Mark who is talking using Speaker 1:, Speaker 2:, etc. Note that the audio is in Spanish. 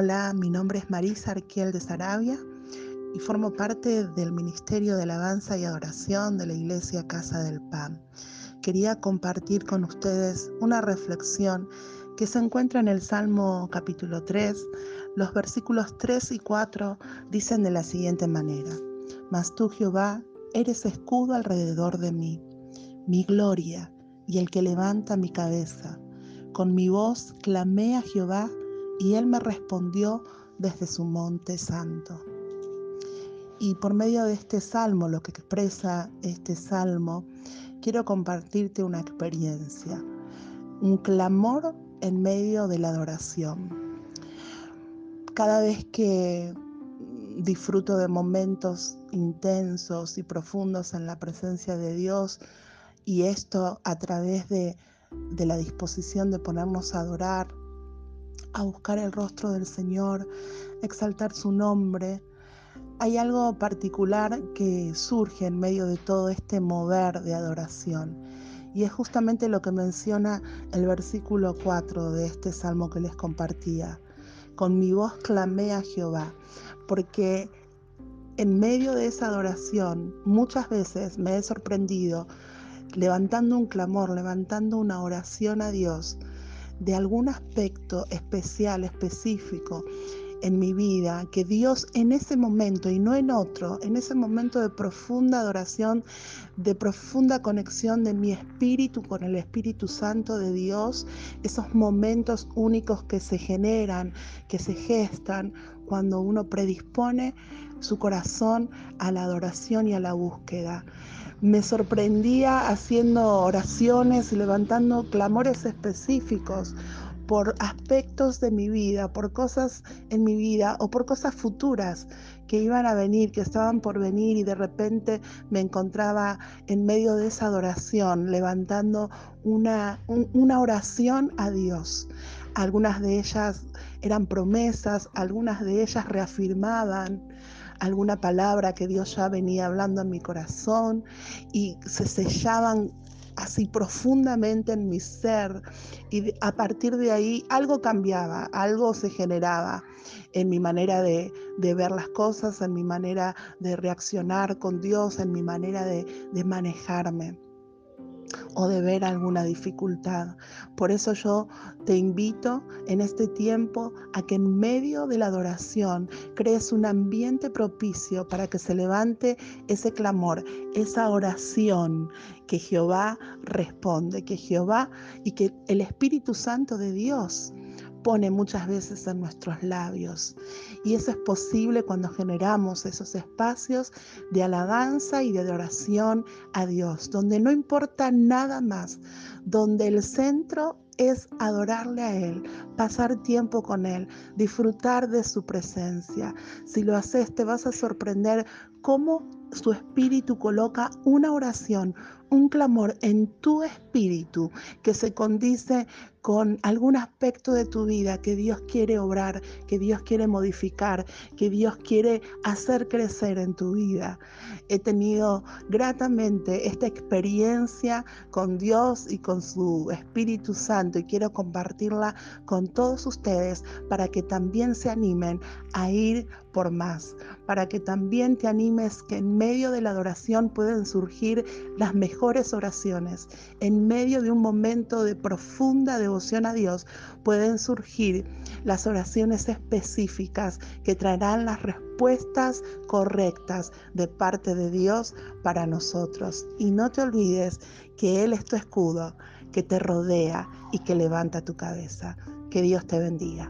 Speaker 1: Hola, mi nombre es Marisa Arquiel de Sarabia y formo parte del Ministerio de Alabanza y Adoración de la Iglesia Casa del Pan. Quería compartir con ustedes una reflexión que se encuentra en el Salmo capítulo 3. Los versículos 3 y 4 dicen de la siguiente manera, Mas tú Jehová eres escudo alrededor de mí, mi gloria y el que levanta mi cabeza. Con mi voz clamé a Jehová y él me respondió desde su monte santo. Y por medio de este salmo, lo que expresa este salmo, quiero compartirte una experiencia, un clamor en medio de la adoración. Cada vez que disfruto de momentos intensos y profundos en la presencia de Dios, y esto a través de, de la disposición de ponernos a adorar, a buscar el rostro del Señor, exaltar su nombre. Hay algo particular que surge en medio de todo este mover de adoración. Y es justamente lo que menciona el versículo 4 de este salmo que les compartía. Con mi voz clamé a Jehová, porque en medio de esa adoración muchas veces me he sorprendido levantando un clamor, levantando una oración a Dios de algún aspecto especial, específico en mi vida, que Dios en ese momento y no en otro, en ese momento de profunda adoración, de profunda conexión de mi espíritu con el Espíritu Santo de Dios, esos momentos únicos que se generan, que se gestan cuando uno predispone su corazón a la adoración y a la búsqueda me sorprendía haciendo oraciones y levantando clamores específicos por aspectos de mi vida, por cosas en mi vida o por cosas futuras que iban a venir, que estaban por venir y de repente me encontraba en medio de esa adoración, levantando una, una oración a Dios. Algunas de ellas eran promesas, algunas de ellas reafirmaban alguna palabra que Dios ya venía hablando en mi corazón y se sellaban así profundamente en mi ser. Y a partir de ahí algo cambiaba, algo se generaba en mi manera de, ver las cosas, en mi manera de reaccionar con Dios, en mi manera de manejarme o de ver alguna dificultad. Por eso yo te invito en este tiempo a que en medio de la adoración crees un ambiente propicio para que se levante ese clamor, esa oración que Jehová responde, que Jehová y que el Espíritu Santo de Dios pone muchas veces en nuestros labios. Y eso es posible cuando generamos esos espacios de alabanza y de adoración a Dios, donde no importa nada más, donde el centro es adorarle a Él, pasar tiempo con Él, disfrutar de su presencia. Si lo haces, te vas a sorprender cómo su espíritu coloca una oración, un clamor en tu espíritu que se condice con algún aspecto de tu vida que Dios quiere obrar, que Dios quiere modificar, que Dios quiere hacer crecer en tu vida. He tenido gratamente esta experiencia con Dios y con su Espíritu Santo y quiero compartirla con todos ustedes para que también se animen a ir por más, para que también te animes que en medio de la adoración pueden surgir las mejores oraciones, en medio de un momento de profunda devoción a Dios pueden surgir las oraciones específicas que traerán las respuestas correctas de parte de Dios para nosotros. Y no te olvides que Él es tu escudo, que te rodea y que levanta tu cabeza. Que Dios te bendiga.